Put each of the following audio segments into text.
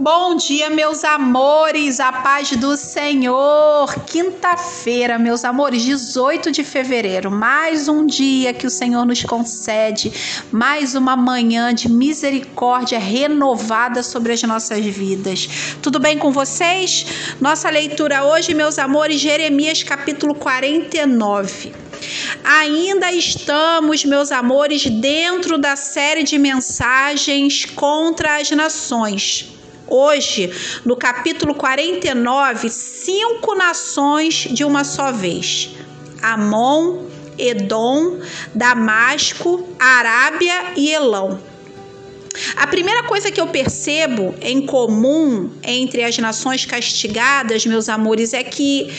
Bom dia, meus amores, a paz do Senhor. Quinta-feira, meus amores, 18 de fevereiro, mais um dia que o Senhor nos concede, mais uma manhã de misericórdia renovada sobre as nossas vidas. Tudo bem com vocês? Nossa leitura hoje, meus amores, Jeremias capítulo 49. Ainda estamos, meus amores, dentro da série de mensagens contra as nações. Hoje, no capítulo 49, cinco nações de uma só vez: Amon, Edom, Damasco, Arábia e Elão. A primeira coisa que eu percebo em comum entre as nações castigadas, meus amores, é que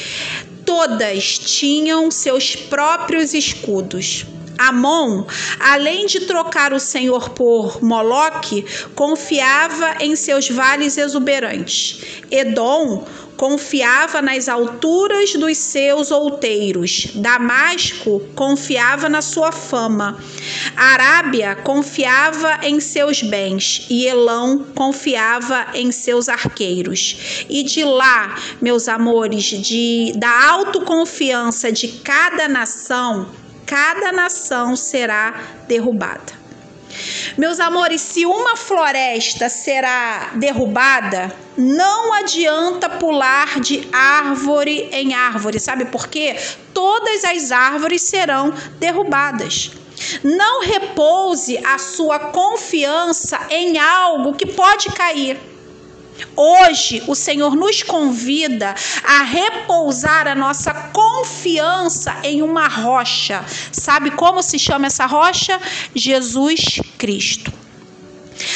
todas tinham seus próprios escudos. Amon, além de trocar o Senhor por Moloque, confiava em seus vales exuberantes. Edom confiava nas alturas dos seus outeiros. Damasco confiava na sua fama. Arábia confiava em seus bens e Elão confiava em seus arqueiros. E de lá, meus amores, de da autoconfiança de cada nação, cada nação será derrubada. Meus amores, se uma floresta será derrubada, não adianta pular de árvore em árvore, sabe por quê? Todas as árvores serão derrubadas. Não repouse a sua confiança em algo que pode cair. Hoje, o Senhor nos convida a repousar a nossa confiança em uma rocha. Sabe como se chama essa rocha? Jesus Cristo.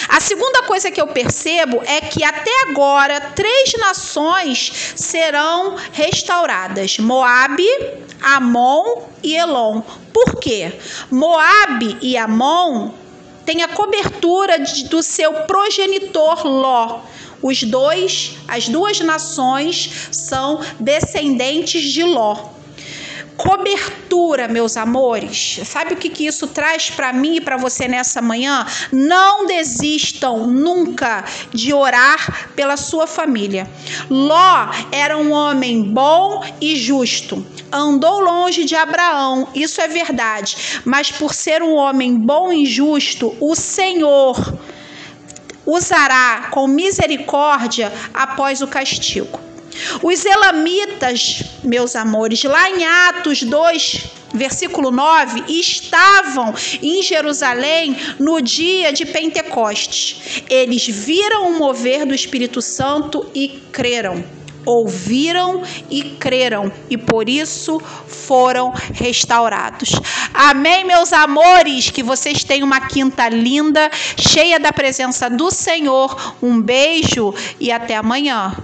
A segunda coisa que eu percebo é que até agora três nações serão restauradas: Moabe, Amon e Elon. Por quê? Moabe e Amon têm a cobertura de, do seu progenitor Ló. Os dois, as duas nações são descendentes de Ló. Cobertura, meus amores. Sabe o que, que isso traz para mim e para você nessa manhã? Não desistam nunca de orar pela sua família. Ló era um homem bom e justo. Andou longe de Abraão, isso é verdade. Mas por ser um homem bom e justo, o Senhor usará com misericórdia após o castigo. Os elamitas, meus amores, lá em Atos 2, versículo 9, estavam em Jerusalém no dia de Pentecostes. Eles viram o mover do Espírito Santo e creram ouviram e creram e por isso foram restaurados. Amém, meus amores, que vocês tenham uma quinta linda, cheia da presença do Senhor. Um beijo e até amanhã.